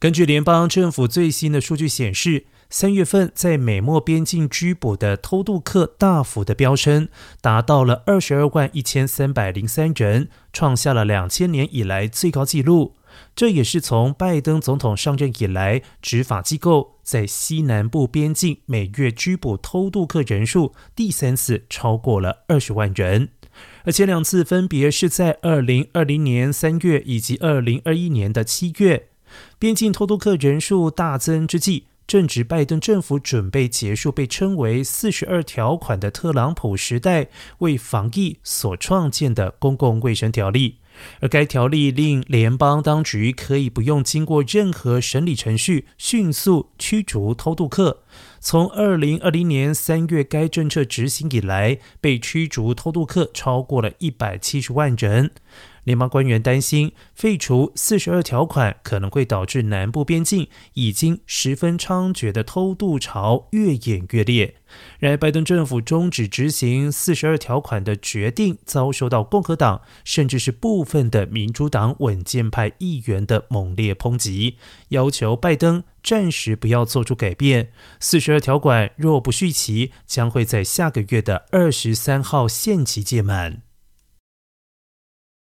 根据联邦政府最新的数据显示，三月份在美墨边境拘捕的偷渡客大幅的飙升，达到了二十二万一千三百零三人，创下了两千年以来最高纪录。这也是从拜登总统上任以来，执法机构在西南部边境每月拘捕偷渡客人数第三次超过了二十万人，而前两次分别是在二零二零年三月以及二零二一年的七月。边境偷渡客人数大增之际，正值拜登政府准备结束被称为“四十二条款”的特朗普时代为防疫所创建的公共卫生条例。而该条例令联邦当局可以不用经过任何审理程序，迅速驱逐偷渡客。从二零二零年三月该政策执行以来，被驱逐偷渡客超过了一百七十万人。联邦官员担心，废除四十二条款可能会导致南部边境已经十分猖獗的偷渡潮越演越烈。然而，拜登政府终止执行四十二条款的决定遭受到共和党甚至是部分的民主党稳健派议员的猛烈抨击，要求拜登暂时不要做出改变。四十二条款若不续期，将会在下个月的二十三号限期届满。